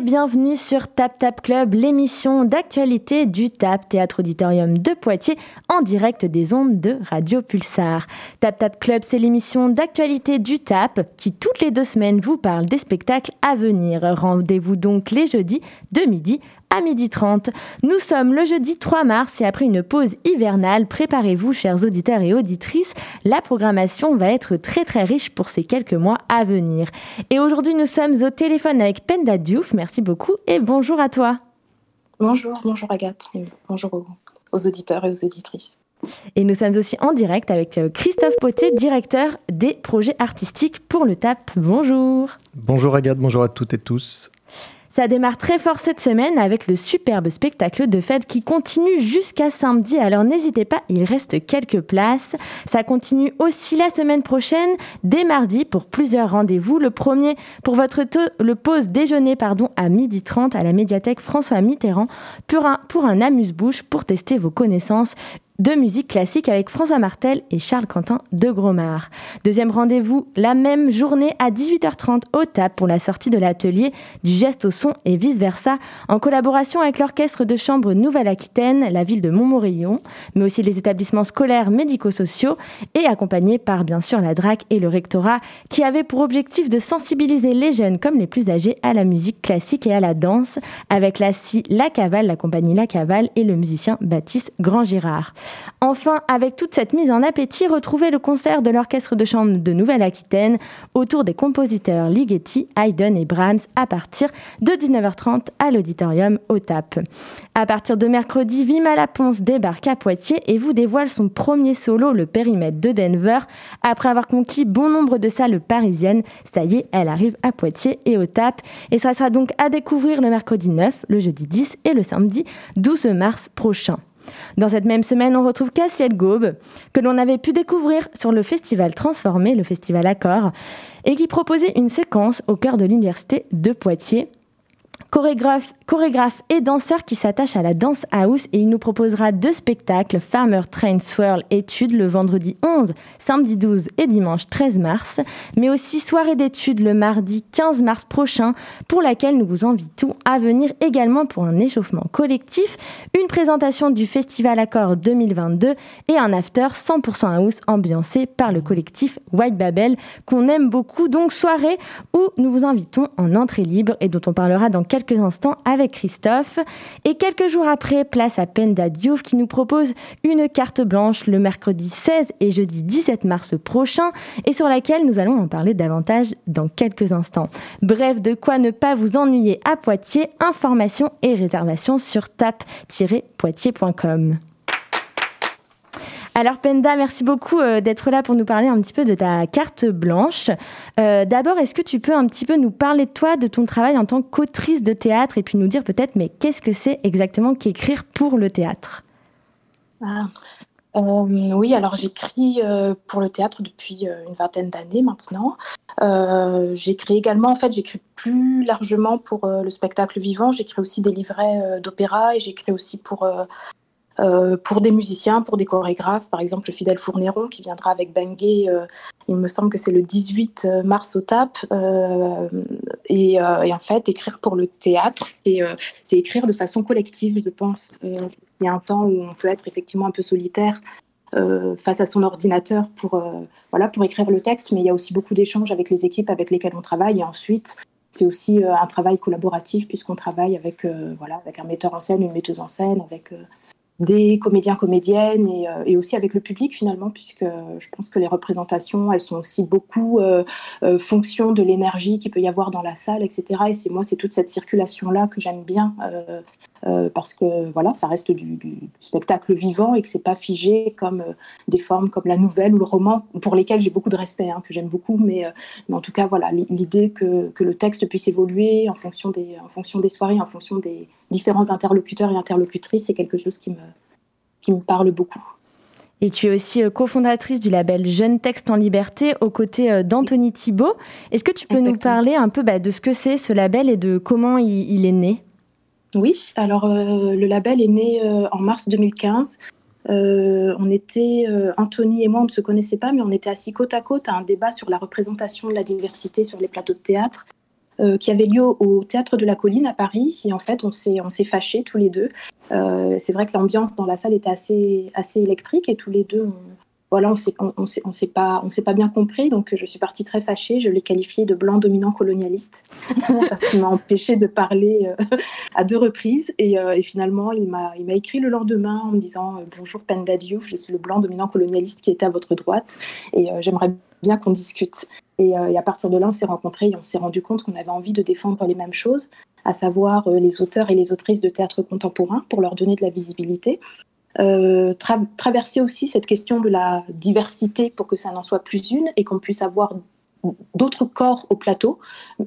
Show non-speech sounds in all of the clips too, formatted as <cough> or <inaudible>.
bienvenue sur Tap Tap Club, l'émission d'actualité du TAP Théâtre Auditorium de Poitiers en direct des ondes de Radio Pulsar. Tap Tap Club, c'est l'émission d'actualité du TAP qui toutes les deux semaines vous parle des spectacles à venir. Rendez-vous donc les jeudis de midi à 12h30. Nous sommes le jeudi 3 mars et après une pause hivernale, préparez-vous chers auditeurs et auditrices, la programmation va être très très riche pour ces quelques mois à venir. Et aujourd'hui nous sommes au téléphone avec Penda Diouf, merci beaucoup et bonjour à toi. Bonjour, bonjour Agathe, bonjour aux, aux auditeurs et aux auditrices. Et nous sommes aussi en direct avec euh, Christophe Poté, directeur des projets artistiques pour le TAP. Bonjour. Bonjour Agathe, bonjour à toutes et tous. Ça démarre très fort cette semaine avec le superbe spectacle de fête qui continue jusqu'à samedi. Alors n'hésitez pas, il reste quelques places. Ça continue aussi la semaine prochaine, dès mardi, pour plusieurs rendez-vous. Le premier pour votre le pause déjeuner pardon, à 12h30 à la médiathèque François Mitterrand pour un, pour un amuse-bouche pour tester vos connaissances de musique classique avec François Martel et Charles Quentin de Gromard. Deuxième rendez-vous la même journée à 18h30 au TAP pour la sortie de l'atelier du geste au son et vice-versa en collaboration avec l'orchestre de chambre Nouvelle-Aquitaine, la ville de Montmorillon, mais aussi les établissements scolaires médico-sociaux et accompagné par bien sûr la DRAC et le rectorat qui avaient pour objectif de sensibiliser les jeunes comme les plus âgés à la musique classique et à la danse avec la SCI La Cavale, la compagnie La Cavale et le musicien Baptiste Grand-Girard. Enfin, avec toute cette mise en appétit, retrouvez le concert de l'Orchestre de chambre de Nouvelle-Aquitaine autour des compositeurs Ligeti, Haydn et Brahms à partir de 19h30 à l'auditorium au TAP. À partir de mercredi, Vima Laponce débarque à Poitiers et vous dévoile son premier solo, le périmètre de Denver. Après avoir conquis bon nombre de salles parisiennes, ça y est, elle arrive à Poitiers et au TAP. Et ça sera donc à découvrir le mercredi 9, le jeudi 10 et le samedi 12 mars prochain. Dans cette même semaine, on retrouve Cassiel Gaube, que l'on avait pu découvrir sur le festival Transformé, le festival Accord, et qui proposait une séquence au cœur de l'université de Poitiers chorégraphe, chorégraphe et danseur qui s'attache à la danse house et il nous proposera deux spectacles, Farmer Train Swirl Études le vendredi 11, samedi 12 et dimanche 13 mars, mais aussi soirée d'études le mardi 15 mars prochain pour laquelle nous vous invitons à venir également pour un échauffement collectif, une présentation du Festival Accord 2022 et un after 100% house ambiancé par le collectif White Babel qu'on aime beaucoup. Donc soirée où nous vous invitons en entrée libre et dont on parlera dans quelques quelques instants avec Christophe. Et quelques jours après, place à Penda Diouf qui nous propose une carte blanche le mercredi 16 et jeudi 17 mars prochain et sur laquelle nous allons en parler davantage dans quelques instants. Bref, de quoi ne pas vous ennuyer à Poitiers, informations et réservations sur tap-poitiers.com. Alors Penda, merci beaucoup euh, d'être là pour nous parler un petit peu de ta carte blanche. Euh, d'abord, est-ce que tu peux un petit peu nous parler de toi, de ton travail en tant qu'autrice de théâtre et puis nous dire peut-être, mais qu'est-ce que c'est exactement qu'écrire pour le théâtre? Ah, euh, Oui, alors j'écris pour le théâtre depuis une vingtaine d'années maintenant. j'écris également, en fait, j'écris plus largement pour le spectacle vivant. J'écris aussi des livrets d'opéra et j'écris aussi pour euh, pour des musiciens, pour des chorégraphes, par exemple Fidèle Fournéron qui viendra avec Bangé, euh, il me semble que c'est le 18 mars au TAP. Euh, et, en fait, écrire pour le théâtre, c'est écrire de façon collective, je pense. il y a un temps où on peut être effectivement un peu solitaire face à son ordinateur pour, voilà, pour écrire le texte, mais il y a aussi beaucoup d'échanges avec les équipes avec lesquelles on travaille. Et ensuite, c'est aussi un travail collaboratif puisqu'on travaille avec, voilà, avec un metteur en scène, une metteuse en scène, avec des comédiens, comédiennes euh, et, aussi avec le public finalement, puisque je pense que les représentations, elles sont aussi beaucoup euh, euh, fonction de l'énergie qu'il peut y avoir dans la salle, etc. Et c'est moi, c'est toute cette circulation-là que j'aime bien, parce que voilà, ça reste du, spectacle vivant et que c'est pas figé comme des formes comme la nouvelle ou le roman, pour lesquelles j'ai beaucoup de respect, hein, que j'aime beaucoup, mais, mais, en tout cas, voilà, l'idée que, que, le texte puisse évoluer en fonction des, en fonction des soirées, en fonction des différents interlocuteurs et interlocutrices, c'est quelque chose qui me, qui me parle beaucoup. Et tu es aussi euh, cofondatrice du label Jeune Texte en Liberté aux côtés euh, d'Anthony Thibault. Est-ce que tu peux nous parler un peu bah, de ce que c'est ce label et de comment il, est né? Oui, alors euh, le label est né en mars 2015. on était, Anthony et moi, on ne se connaissait pas, mais on était assis côte à côte à un débat sur la représentation de la diversité sur les plateaux de théâtre. Qui avait lieu au, Théâtre de la Colline à Paris. Et en fait, on s'est, fâchés tous les deux. c'est vrai que l'ambiance dans la salle était assez, assez électrique et tous les deux, on, voilà, on s'est, on, s'est, pas, on s'est pas bien compris. Donc, je suis partie très fâchée. Je l'ai qualifié de blanc dominant colonialiste <laughs> parce qu'il m'a empêché de parler euh, à deux reprises. Et, euh, finalement, il m'a, il m'a écrit le lendemain en me disant euh, Bonjour Penda Diouf, je suis le blanc dominant colonialiste qui était à votre droite et j'aimerais bien qu'on discute. Et, et, à partir de là, on s'est rencontrés et on s'est rendu compte qu'on avait envie de défendre les mêmes choses, à savoir les auteurs et les autrices de théâtre contemporain pour leur donner de la visibilité euh, traverser aussi cette question de la diversité pour que ça n'en soit plus une et qu'on puisse avoir d'autres corps au plateau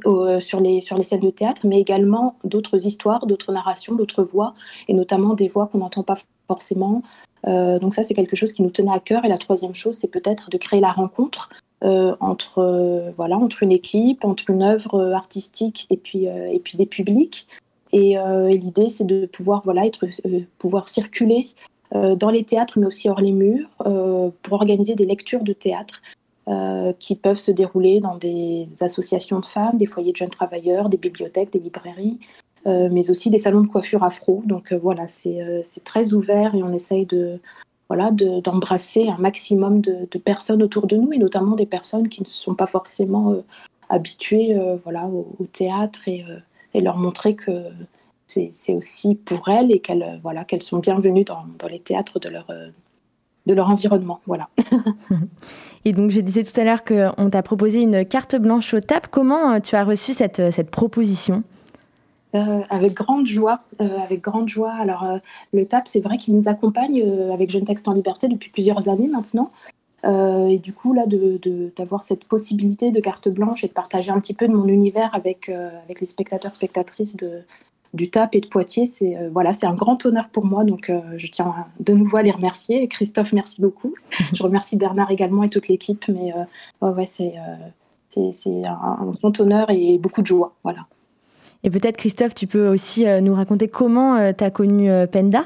euh, sur, les, sur les scènes de théâtre, mais également d'autres histoires, d'autres narrations, d'autres voix, et notamment des voix qu'on n'entend pas forcément. Euh, donc ça, c'est quelque chose qui nous tenait à cœur. Et la troisième chose, c'est peut-être de créer la rencontre entre, voilà, entre une équipe, entre une œuvre artistique et puis, et puis des publics. Et, l'idée, c'est de pouvoir, voilà, être, pouvoir circuler euh, dans les théâtres, mais aussi hors les murs, euh, pour organiser des lectures de théâtre euh, qui peuvent se dérouler dans des associations de femmes, des foyers de jeunes travailleurs, des bibliothèques, des librairies, mais aussi des salons de coiffure afro. Donc voilà, c'est très ouvert et on essaye de voilà d'embrasser un maximum de, personnes autour de nous et notamment des personnes qui ne sont pas forcément habituées voilà au, théâtre et, et, leur montrer que c'est aussi pour elles et qu'elles voilà, qu'elles sont bienvenues dans, les théâtres de leur, de leur environnement. Voilà. <laughs> et donc, je disais tout à l'heure qu'on t'a proposé une carte blanche au TAP. Comment euh, tu as reçu cette, euh, cette proposition? Euh, avec grande joie, avec grande joie. Alors le TAP, c'est vrai qu'il nous accompagne avec Jeune Texte en Liberté depuis plusieurs années maintenant. et du coup, là, d'avoir cette possibilité de carte blanche et de partager un petit peu de mon univers avec, les spectateurs, spectatrices du TAP et de Poitiers. C'est euh, voilà, un grand honneur pour moi, donc euh, je tiens de nouveau à les remercier. Christophe, merci beaucoup. je remercie Bernard également et toute l'équipe, mais euh, ouais, c'est c'est un, grand honneur et beaucoup de joie. Voilà. Et peut-être Christophe, tu peux aussi nous raconter comment tu as connu Penda?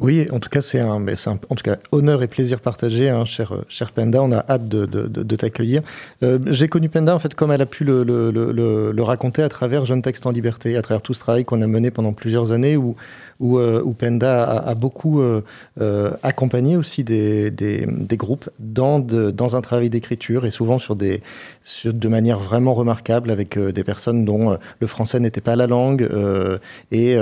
Oui, en tout cas, c'est un, en tout cas honneur et plaisir partagé, hein, cher, cher Penda. On a hâte de, t'accueillir. Euh, J'ai connu Penda en fait comme elle a pu le, raconter à travers Jeune Texte en Liberté, à travers tout ce travail qu'on a mené pendant plusieurs années, où où, euh, Penda a, beaucoup euh, euh, accompagné aussi des, groupes dans, un travail d'écriture et souvent sur des, de manière vraiment remarquable avec des personnes dont le français n'était pas la langue et,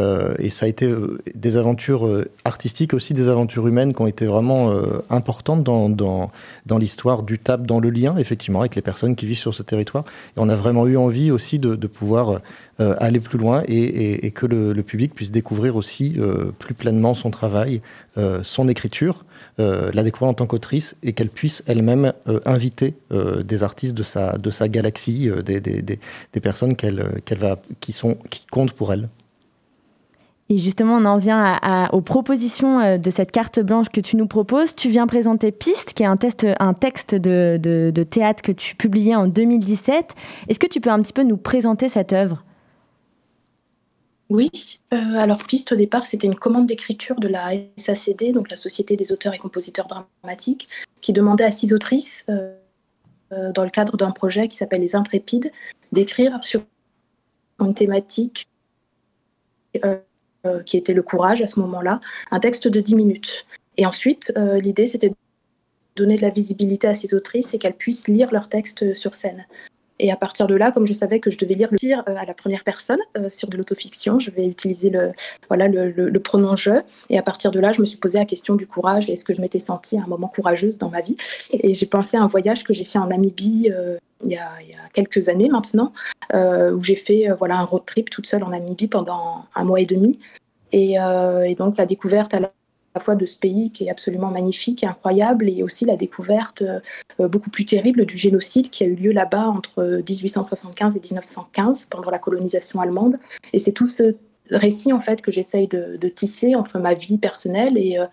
ça a été des aventures artistiques aussi des aventures humaines qui ont été vraiment importantes dans, dans, l'histoire du TAP, dans le lien effectivement avec les personnes qui vivent sur ce territoire. Et on a vraiment eu envie aussi de, pouvoir euh, aller plus loin et, que le, public puisse découvrir aussi euh, plus pleinement son travail, euh, son écriture, la découvrir en tant qu'autrice et qu'elle puisse elle-même inviter des artistes de sa, de sa galaxie, des, des, personnes va, qui, sont, qui comptent pour elle. Et justement, on en vient aux propositions de cette carte blanche que tu nous proposes. Tu viens présenter Piste, qui est un, texte de, théâtre que tu publiais en 2017. Est-ce que tu peux un petit peu nous présenter cette œuvre? Oui, euh, alors Piste au départ c'était une commande d'écriture de la SACD, donc la Société des auteurs et compositeurs dramatiques, qui demandait à six autrices, euh, euh, dans le cadre d'un projet qui s'appelle Les Intrépides, d'écrire sur une thématique qui était le courage à ce moment-là, un texte de 10 minutes. Et ensuite, l'idée c'était de donner de la visibilité à ces autrices et qu'elles puissent lire leur texte sur scène. Et à partir de là, comme je savais que je devais lire le tir euh, à la première personne euh, sur de l'autofiction, je vais utiliser le, voilà, le, pronom je. Et à partir de là, je me suis posé la question du courage. Est-ce que je m'étais sentie à un moment courageuse dans ma vie Et j'ai pensé à un voyage que j'ai fait en Namibie euh, il, y a, quelques années maintenant, où j'ai fait voilà, un road trip toute seule en Namibie pendant un mois et demi. Et, et donc la découverte à la fois de ce pays qui est absolument magnifique et incroyable, et aussi la découverte euh, beaucoup plus terrible du génocide qui a eu lieu là-bas entre 1875 et 1915 pendant la colonisation allemande. Et c'est tout ce récit en fait que j'essaye de, tisser entre ma vie personnelle et, euh,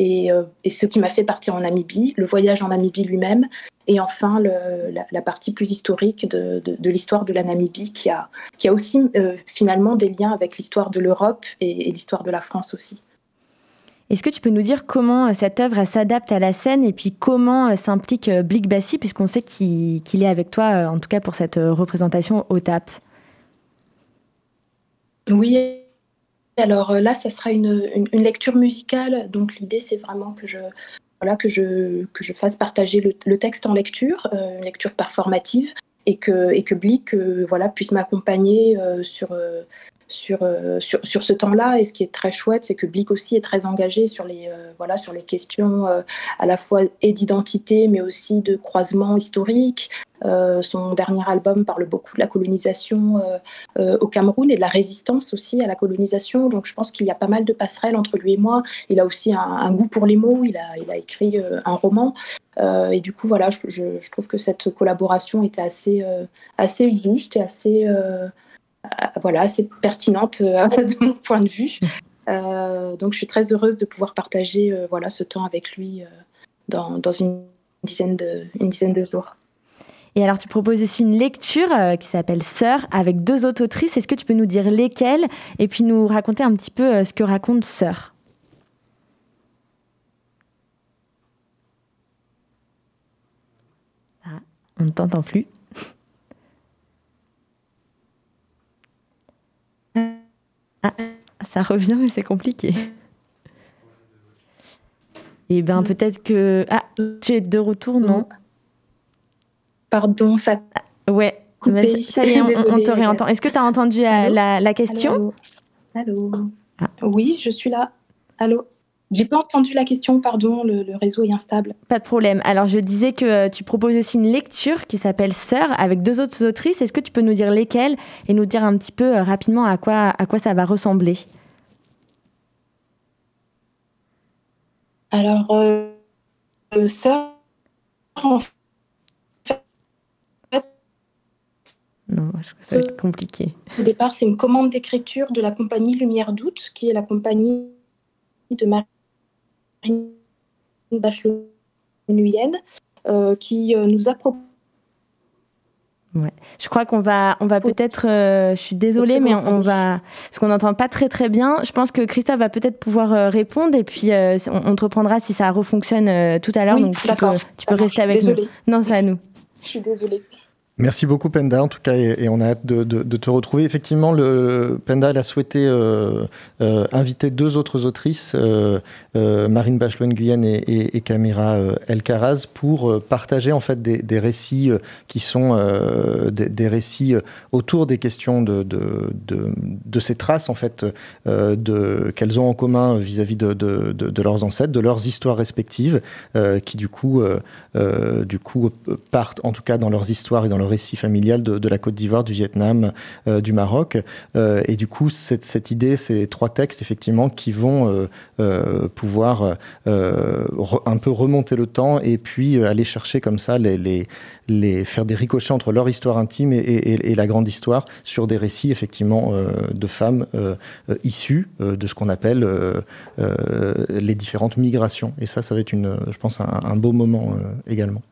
euh, et, ce qui m'a fait partir en Namibie, le voyage en Namibie lui-même, et enfin la, partie plus historique de, l'histoire de la Namibie qui a aussi finalement des liens avec l'histoire de l'Europe et l'histoire de la France aussi. Est-ce que tu peux nous dire comment cette œuvre s'adapte à la scène et puis comment s'implique Blick Bassi, puisqu'on sait qu'il est avec toi, en tout cas pour cette représentation au TAP? Oui, alors là, ça sera une, lecture musicale. Donc l'idée, c'est vraiment que je, voilà, que je, que je fasse partager le, texte en lecture, une lecture performative, et que, et que Blick voilà, puisse m'accompagner sur euh, sur, sur, ce temps-là. Et ce qui est très chouette, c'est que Blick aussi est très engagé sur les, euh, voilà, sur les questions euh, à la fois et d'identité, mais aussi de croisement historique. son dernier album parle beaucoup de la colonisation au Cameroun et de la résistance aussi à la colonisation. Donc je pense qu'il y a pas mal de passerelles entre lui et moi. Il a aussi un, goût pour les mots. Il a, il a écrit un roman. et du coup, voilà, je, je, trouve que cette collaboration était assez, assez juste et assez voilà, c'est pertinente euh, <laughs> de mon point de vue. Euh, donc je suis très heureuse de pouvoir partager voilà, ce temps avec lui dans, une, dizaine de, jours. Et alors, tu proposes aussi une lecture qui s'appelle Sœur avec deux autres autrices. Est-ce que tu peux nous dire lesquelles et puis nous raconter un petit peu ce que raconte Sœur? Ah, On ne t'entend plus. Ah, ça revient, mais c'est compliqué. Eh bien, peut-être que. Ah, tu es de retour, non? Pardon, ça. Ah, ouais. Ça y est, <laughs> on, te réentend. Est-ce que tu as entendu euh, la, question? Allô, ah. Oui, je suis là. Allô? J'ai pas entendu la question, pardon, le, réseau est instable. Pas de problème. Alors je disais que euh, tu proposes aussi une lecture qui s'appelle Sœur avec deux autres autrices. Est-ce que tu peux nous dire lesquelles et nous dire un petit peu euh, rapidement à quoi, à quoi ça va ressembler? Alors, euh, Sœur, en fait... Non, je crois que ça va être compliqué. Au départ, c'est une commande d'écriture de la compagnie Lumière d'août, qui est la compagnie de Marie bachelot euh, qui euh, nous a proposé Ouais. Je crois qu'on va, on va peut-être. Euh, je suis désolée, mais on, va, parce qu'on n'entend pas très très bien. Je pense que Christophe va peut-être pouvoir répondre et puis on, te reprendra si ça refonctionne tout à l'heure. donc tu peux, tu peux rester avec nous. Non, c'est à nous. Je suis désolée. Merci beaucoup Penda en tout cas et, on a hâte de, te retrouver. Effectivement, le, Penda a souhaité euh, euh, inviter deux autres autrices, euh, Marine bachelot Guyenne et, et, Camira Elkaraz, pour partager en fait des, récits qui sont des, récits autour des questions de, ces traces en fait qu'elles ont en commun vis-à-vis de, leurs ancêtres, de leurs histoires respectives, qui du coup, du coup partent en tout cas dans leurs histoires et dans le récit familial de, la Côte d'Ivoire, du Vietnam, euh, du Maroc. Euh, et du coup, cette, idée, ces trois textes, effectivement, qui vont euh, pouvoir un peu remonter le temps et puis aller chercher comme ça les faire des ricochets entre leur histoire intime et, la grande histoire sur des récits effectivement de femmes issues de ce qu'on appelle les différentes migrations. Et ça, ça va être une, je pense, un beau moment également.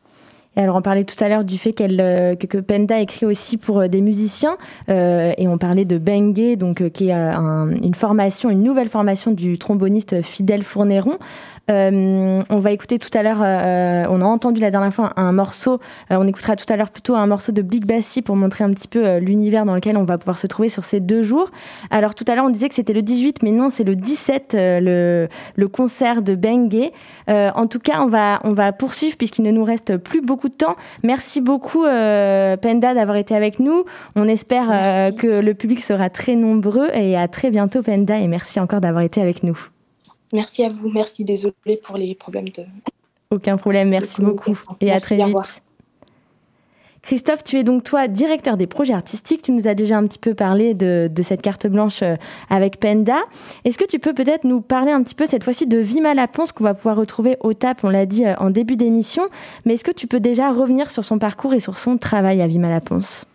Et alors on parlait tout à l'heure du fait qu'elle, euh, que, Penda écrit aussi pour euh, des musiciens, euh, et on parlait de Bengue, donc qui est une formation, une nouvelle formation du tromboniste Fidèle Fournéron. Euh, on va écouter tout à l'heure, euh, on a entendu la dernière fois un morceau, euh, on écoutera tout à l'heure plutôt un morceau de Big Bassi pour montrer un petit peu l'univers dans lequel on va pouvoir se trouver sur ces deux jours. Alors tout à l'heure on disait que c'était le 18, mais non, c'est le 17, le, concert de Bengue. en tout cas, on va, on va poursuivre puisqu'il ne nous reste plus beaucoup de temps. Merci beaucoup Penda d'avoir été avec nous. On espère que le public sera très nombreux et à très bientôt Penda et merci encore d'avoir été avec nous. Merci à vous. Merci. Désolée pour les problèmes de. Aucun problème. Merci beaucoup. Et à très vite. Christophe, tu es donc toi directeur des projets artistiques. Tu nous as déjà un petit peu parlé de, cette carte blanche euh, avec Penda. Est-ce que tu peux peut-être nous parler un petit peu cette fois-ci de Vima Laponce qu'on va pouvoir retrouver au TAP, on l'a dit euh, en début d'émission. Mais est-ce que tu peux déjà revenir sur son parcours et sur son travail à Vima Laponce?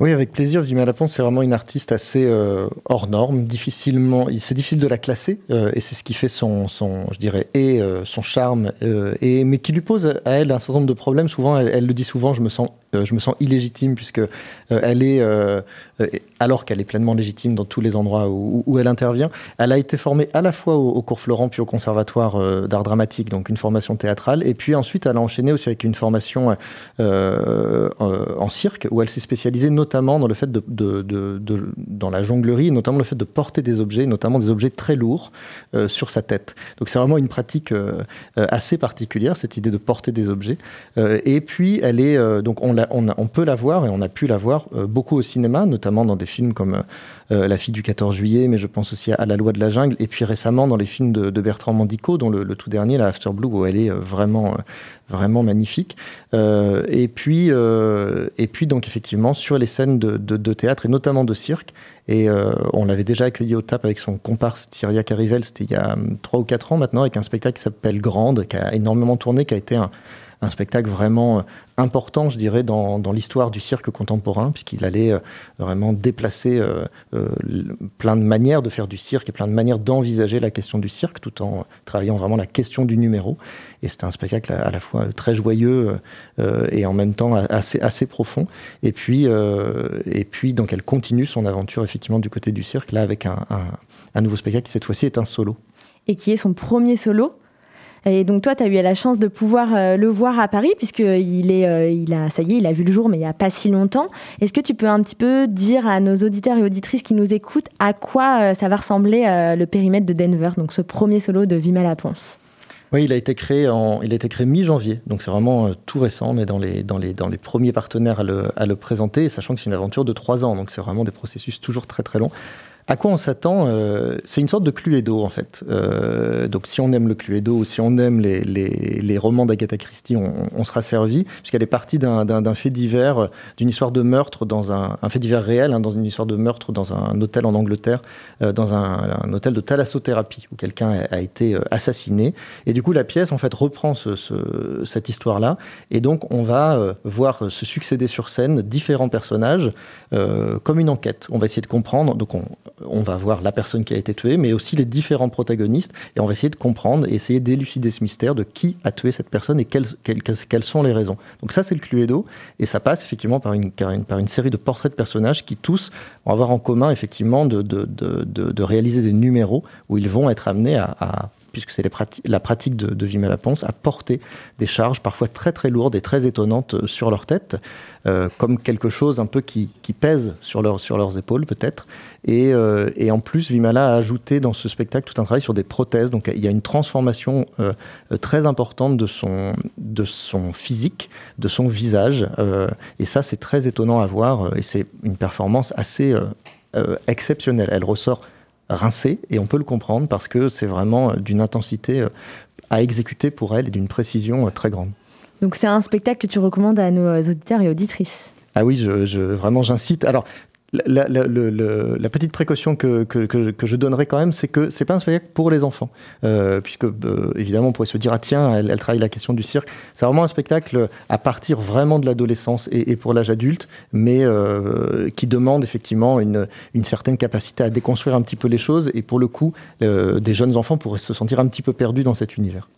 Oui, avec plaisir. Vima Laponce, c'est vraiment une artiste assez euh, hors norme, difficilement. C'est difficile de la classer, euh, et c'est ce qui fait son, je dirais, et euh, son charme, et mais qui lui pose à elle un certain nombre de problèmes. Souvent, elle, elle le dit souvent. Je me sens je me sens illégitime puisque elle est, euh, alors qu'elle est pleinement légitime dans tous les endroits où, elle intervient, elle a été formée à la fois au, cours Florent puis au conservatoire d'art dramatique, donc une formation théâtrale, et puis ensuite elle a enchaîné aussi avec une formation en cirque où elle s'est spécialisée notamment dans le fait de, dans la jonglerie, notamment le fait de porter des objets, notamment des objets très lourds sur sa tête. Donc c'est vraiment une pratique assez particulière cette idée de porter des objets. et puis elle est donc on on, peut la voir et on a pu la voir euh, beaucoup au cinéma, notamment dans des films comme euh, euh, La fille du 14 juillet, mais je pense aussi à, La loi de la jungle, et puis récemment dans les films de, Bertrand Mandico, dont le, tout dernier, la After Blue, où elle est vraiment vraiment magnifique. et puis, et puis donc effectivement sur les scènes de, théâtre et notamment de cirque. Et on l'avait déjà accueilli au TAP avec son comparse Thierry Carivel, c'était il y a 3 ou 4 ans maintenant, avec un spectacle qui s'appelle Grande, qui a énormément tourné, qui a été un, un spectacle vraiment euh, important, je dirais, dans, l'histoire du cirque contemporain, puisqu'il allait euh, vraiment déplacer euh, plein de manières de faire du cirque et plein de manières d'envisager la question du cirque, tout en travaillant vraiment la question du numéro. Et c'était un spectacle à, la fois très joyeux et en même temps assez, profond. Et puis, et puis, donc, elle continue son aventure effectivement du côté du cirque, là avec un nouveau spectacle qui cette fois-ci est un solo. Et qui est son premier solo et donc toi, tu as eu la chance de pouvoir euh, le voir à Paris, puisqu'il est, euh, il a, ça y est, il a vu le jour, mais il n'y a pas si longtemps. Est-ce que tu peux un petit peu dire à nos auditeurs et auditrices qui nous écoutent à quoi euh, ça va ressembler le périmètre de Denver, donc ce premier solo de Vima La Ponce oui, il a été créé il a été créé mi-janvier, donc c'est vraiment tout récent. Est dans les, dans les, dans les premiers partenaires à le, à le présenter, sachant que c'est une aventure de trois ans, donc c'est vraiment des processus toujours très très longs. À quoi on s'attend euh, C'est une sorte de Cluedo en fait. Euh, donc si on aime le Cluedo si on aime les, romans d'Agatha Christie, on, sera servi, puisqu'elle est partie d'un fait divers, d'une histoire de meurtre dans un, fait divers réel, hein, dans une histoire de meurtre dans un hôtel en Angleterre, euh, dans un, hôtel de thalassothérapie où quelqu'un a, été assassiné. Et du coup, la pièce en fait reprend ce, cette histoire-là, et donc on va voir se succéder sur scène différents personnages comme une enquête. On va essayer de comprendre. Donc on on va voir la personne qui a été tuée, mais aussi les différents protagonistes, et on va essayer de comprendre et essayer d'élucider ce mystère de qui a tué cette personne et quelles, sont les raisons. Donc ça, c'est le Cluedo, et ça passe effectivement par une, par une, série de portraits de personnages qui tous vont avoir en commun effectivement de, réaliser des numéros où ils vont être amenés à puisque c'est la pratique de, de Vima à porter des charges parfois très très lourdes et très étonnantes euh, sur leur tête, euh, comme quelque chose un peu qui, pèse sur, leur, sur leurs épaules peut-être. Et, euh, en plus, Vimala a ajouté dans ce spectacle tout un travail sur des prothèses. Donc il y a une transformation très importante de son, de son physique, de son visage. et ça, c'est très étonnant à voir. Et c'est une performance assez exceptionnelle. Elle ressort rincé, et on peut le comprendre parce que c'est vraiment d'une intensité euh, à exécuter pour elle et d'une précision euh, très grande. Donc c'est un spectacle que tu recommandes à nos auditeurs et auditrices? Ah oui, je, vraiment j'incite. Alors la, petite précaution que, je donnerais quand même, c'est que c'est pas un spectacle pour les enfants, euh, puisque euh, évidemment on pourrait se dire ah tiens, elle, travaille la question du cirque. C'est vraiment un spectacle à partir vraiment de l'adolescence et, pour l'âge adulte, mais euh, qui demande effectivement une, certaine capacité à déconstruire un petit peu les choses. Et pour le coup, des jeunes enfants pourraient se sentir un petit peu perdus dans cet univers.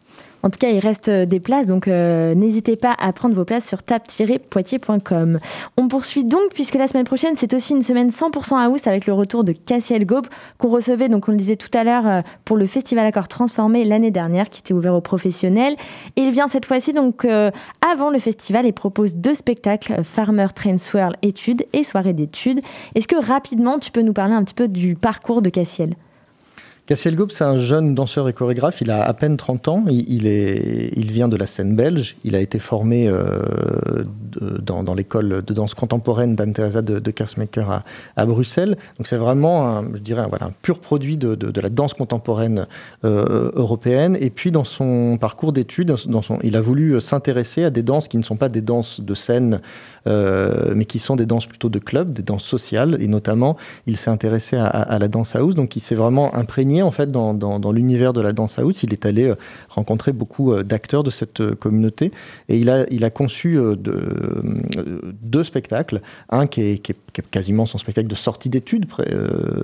En tout cas, il reste euh, des places, donc euh, n'hésitez pas à prendre vos places sur tap-poitiers.com. On poursuit donc, puisque la semaine prochaine, c'est aussi une semaine 100% house avec le retour de Cassiel Gaube, qu'on recevait, donc on le disait tout à l'heure, euh, pour le Festival Accord Transformé l'année dernière, qui était ouvert aux professionnels. Et il vient cette fois-ci, donc avant le festival, et propose deux spectacles, Farmer Train Swirl études et soirée d'études. Est-ce que rapidement, tu peux nous parler un petit peu du parcours de Cassiel? Cassiel Gaube, c'est un jeune danseur et chorégraphe. Il a à peine 30 ans. Il, est, il vient de la scène belge. Il a été formé euh, dans, l'école de danse contemporaine d'Anne-Theresa de, de Kersmaker à, Bruxelles. Donc c'est vraiment, un, je dirais, voilà, un pur produit de, la danse contemporaine euh, européenne. Et puis dans son parcours d'études, il a voulu s'intéresser à des danses qui ne sont pas des danses de scène mais qui sont des danses plutôt de club, des danses sociales, et notamment, il s'est intéressé à, la danse house, donc il s'est vraiment imprégné en fait dans, l'univers de la danse house. Il est allé rencontrer beaucoup d'acteurs de cette communauté, et il a, conçu deux spectacles, un qui est, quasiment son spectacle de sortie d'études,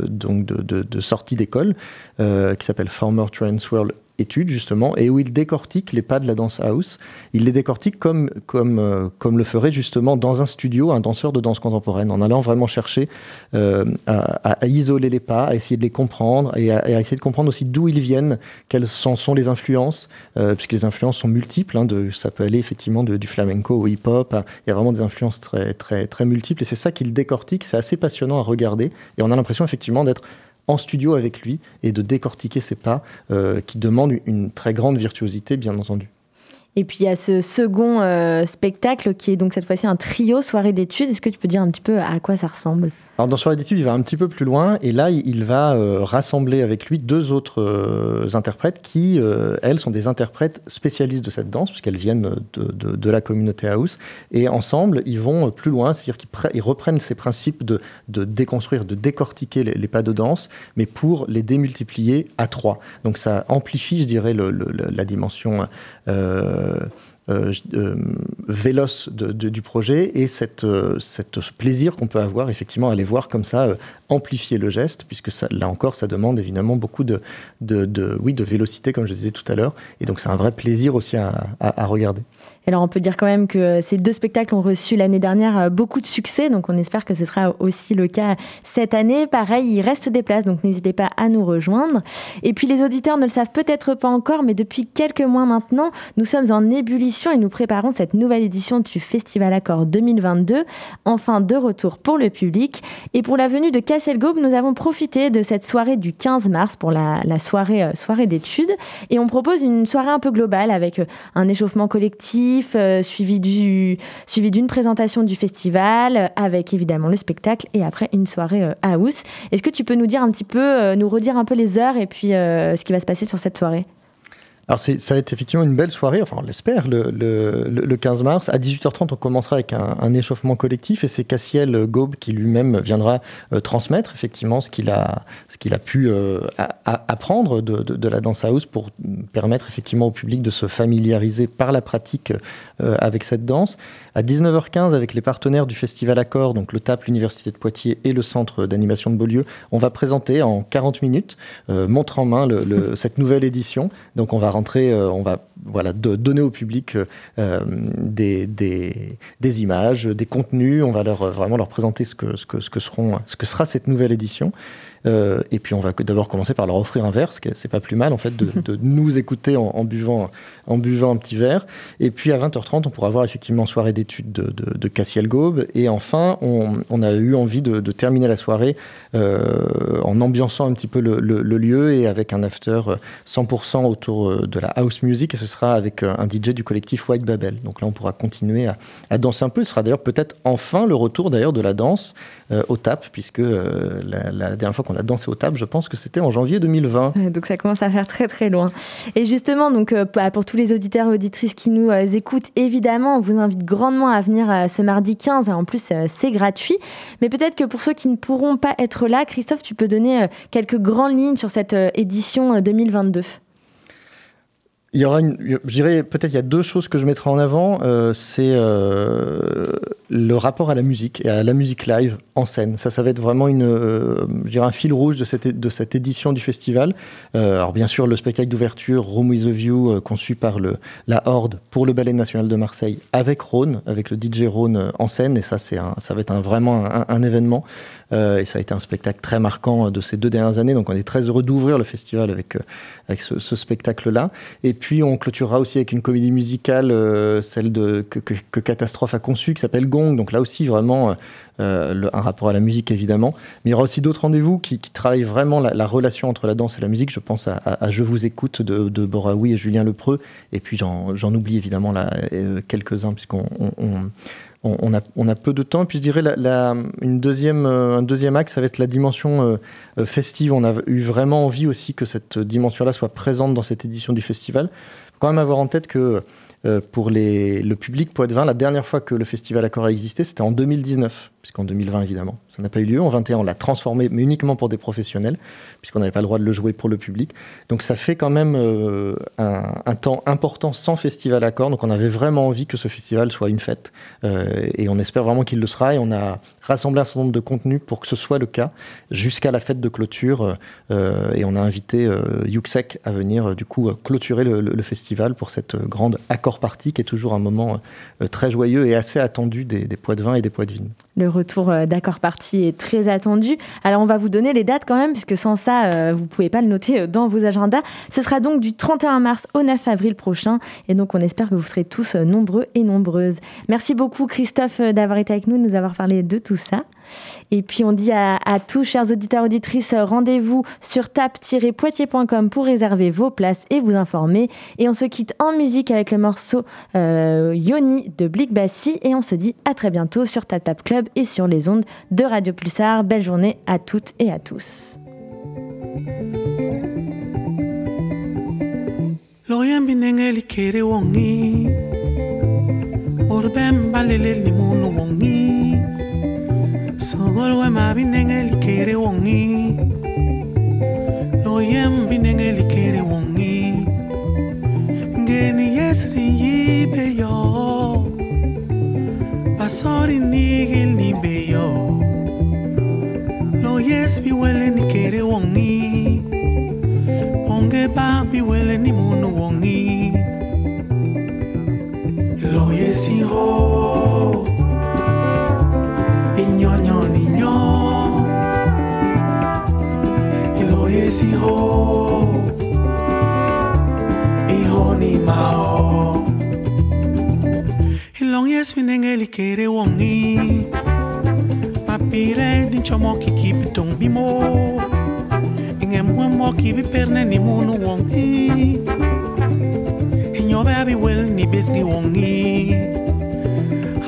donc de, sortie d'école, qui s'appelle Farmer Trans World étude justement et où il décortique les pas de la danse house. Il les décortique comme, comme, euh, comme le ferait justement dans un studio un danseur de danse contemporaine, en allant vraiment chercher euh, à, isoler les pas, à essayer de les comprendre et à, essayer de comprendre aussi d'où ils viennent, quelles sont, sont les influences, euh, puisque les influences sont multiples. Hein, de, ça peut aller effectivement du flamenco au hip-hop. Il y a vraiment des influences très, très, très multiples et c'est ça qu'il décortique. C'est assez passionnant à regarder et on a l'impression effectivement d'être en studio avec lui et de décortiquer ses pas euh, qui demandent une très grande virtuosité, bien entendu. Et puis il y a ce second euh, spectacle qui est donc cette fois-ci un trio soirée d'études. Est-ce que tu peux dire un petit peu à quoi ça ressemble? Alors dans Soirée d'études, il va un petit peu plus loin et là, il va euh, rassembler avec lui deux autres euh, interprètes qui, euh, elles, sont des interprètes spécialistes de cette danse puisqu'elles viennent de, de, la communauté house. Et ensemble, ils vont plus loin, c'est-à-dire qu'ils reprennent ces principes de, de déconstruire, de décortiquer les, pas de danse, mais pour les démultiplier à trois. Donc ça amplifie, je dirais, la dimension euh, euh, véloce du projet et euh, cette plaisir qu'on peut avoir effectivement à aller voir comme ça amplifier le geste, puisque là encore, ça demande évidemment beaucoup de, de, oui, de vélocité, comme je disais tout à l'heure. Et donc, c'est un vrai plaisir aussi à, à, regarder. Alors, on peut dire quand même que ces deux spectacles ont reçu l'année dernière beaucoup de succès, donc on espère que ce sera aussi le cas cette année. Pareil, il reste des places, donc n'hésitez pas à nous rejoindre. Et puis, les auditeurs ne le savent peut-être pas encore, mais depuis quelques mois maintenant, nous sommes en ébullition et nous préparons cette nouvelle édition du Festival Accord 2022, enfin de retour pour le public. Et pour la venue de nous avons profité de cette soirée du 15 mars pour la, soirée, euh, soirée d'études et on propose une soirée un peu globale avec euh, un échauffement collectif euh, suivi du suivi d'une présentation du festival avec évidemment le spectacle et après une soirée house. Est-ce que tu peux nous dire un petit peu, nous redire un peu les heures et puis ce qui va se passer sur cette soirée? Alors ça va être effectivement une belle soirée, enfin on l'espère, le, le, 15 mars. À 18h30, on commencera avec un, échauffement collectif et c'est Cassiel Gaube qui lui-même viendra euh, transmettre effectivement ce qu'il a, ce qu'il a pu euh, apprendre de, de, la danse house pour permettre effectivement au public de se familiariser par la pratique euh, avec cette danse. À 19h15, avec les partenaires du Festival Accord, donc le TAP, l'Université de Poitiers et le Centre d'animation de Beaulieu, on va présenter en 40 minutes, montre en main, le, <laughs> cette nouvelle édition. Donc on va euh, on va voilà, donner au public euh, des, des, images, des contenus. On va leur, vraiment leur présenter ce que, ce que, ce que, seront, ce que sera cette nouvelle édition. Euh, et puis on va d'abord commencer par leur offrir un verre, ce qui c'est pas plus mal en fait de, <laughs> nous écouter en, buvant, en buvant un petit verre. Et puis à 20h30, on pourra voir effectivement soirée d'études de, de, Cassiel Gaube. Et enfin, on, a eu envie de, terminer la soirée en ambiançant un petit peu le, le, lieu et avec un after 100% autour de la house music. Et ce sera avec euh, un DJ du collectif White Babel. Donc là, on pourra continuer à, danser un peu. Ce sera d'ailleurs peut-être enfin le retour d'ailleurs de la danse euh, au TAP, puisque euh, la, dernière fois qu'on a dansé au TAP, je pense que c'était en janvier 2020. Donc ça commence à faire très très loin. Et justement, donc bah, pour tous les auditeurs et auditrices qui nous écoutent, évidemment, on vous invite grandement à venir ce mardi 15. En plus, c'est gratuit. Mais peut-être que pour ceux qui ne pourront pas être là, Christophe, tu peux donner quelques grandes lignes sur cette édition 2022. Il y aura je dirais peut-être il y a deux choses que je mettrai en avant. Euh, c'est euh, le rapport à la musique et à la musique live en scène. Ça, ça va être vraiment une, euh, un fil rouge de cette, de cette édition du festival. alors bien sûr, le spectacle d'ouverture Room with a View, conçu par le, la Horde pour le Ballet National de Marseille, avec Rhône, avec le DJ Rhône en scène. Et ça, c'est ça va être un, vraiment un événement. Et ça a été un spectacle très marquant de ces deux dernières années. Donc on est très heureux d'ouvrir le festival avec, avec ce, spectacle-là. Et puis on clôturera aussi avec une comédie musicale, euh, celle de, que, Catastrophe a conçue, qui s'appelle Gong. Donc là aussi vraiment euh, un rapport à la musique évidemment. Mais il y aura aussi d'autres rendez-vous qui, travaillent vraiment la, relation entre la danse et la musique. Je pense à, Je vous écoute de, de Boraoui et Julien Lepreux. Et puis j'en oublie évidemment euh, quelques-uns puisqu'on on, a, peu de temps. Et puis je dirais la, une deuxième, un deuxième axe, ça va être la dimension festive. On a eu vraiment envie aussi que cette dimension-là soit présente dans cette édition du festival. Il faut quand même avoir en tête que pour les, le public Poitvin, la dernière fois que le festival Accord a existé, c'était en 2019 puisqu'en 2020, évidemment, ça n'a pas eu lieu. En 21, on l'a transformé, mais uniquement pour des professionnels, puisqu'on n'avait pas le droit de le jouer pour le public. Donc ça fait quand même euh, un, temps important sans festival accord. Donc on avait vraiment envie que ce festival soit une fête. Euh, et on espère vraiment qu'il le sera. Et on a rassemblé un certain nombre de contenus pour que ce soit le cas jusqu'à la fête de clôture. Euh, et on a invité Yuxek à venir, du coup, clôturer le, festival pour cette grande accord party qui est toujours un moment très joyeux et assez attendu des, des poids de vin et des poids de vigne retour euh, d'accord parti est très attendu. Alors on va vous donner les dates quand même, puisque sans ça, euh, vous ne pouvez pas le noter euh, dans vos agendas. Ce sera donc du 31 mars au 9 avril prochain. Et donc on espère que vous serez tous nombreux et nombreuses. Merci beaucoup Christophe d'avoir été avec nous, de nous avoir parlé de tout ça. Et puis on dit à, tous, chers auditeurs, auditrices, rendez-vous sur tap-poitiers.com pour réserver vos places et vous informer. Et on se quitte en musique avec le morceau euh, Yoni de Blick Bassi. Et on se dit à très bientôt sur Tap Tap Club et sur les ondes de Radio Pulsar. Belle journée à toutes et à tous. ngolwe ma binenge kere wongi. Loyem binenge kere wongi. Ngeni yesri yibe yo. Basori nigil nibe yo. Loyes biwele ni kere wongi. Ponge ba biwele ni mao ihoni mao. Ilong yes winengeli kere wongi. Mapire din chomo kiki pitong bimo ingem buen mo kibi perne ni munu wongi. Inyo baby well ni besgi wongi.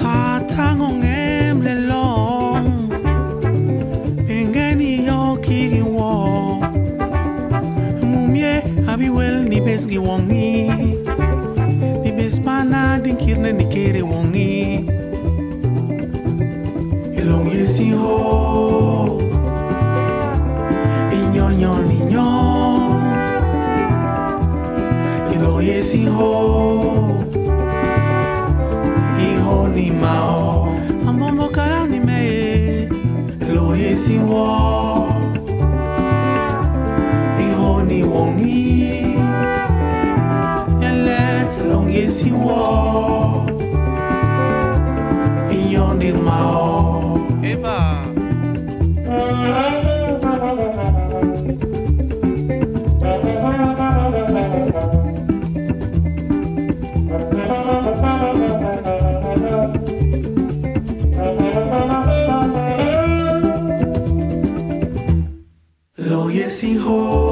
Hatangonge besgi wongi. Ni bes mana din kirne ni kere wongi. Ilong yesi ho inyonyo ni nyo ilong yesi ho iho ni mao. Amombo kara ni me ilong yesi ho iho ni wongi ti wọ èèyàn ni màá ọ. Lo.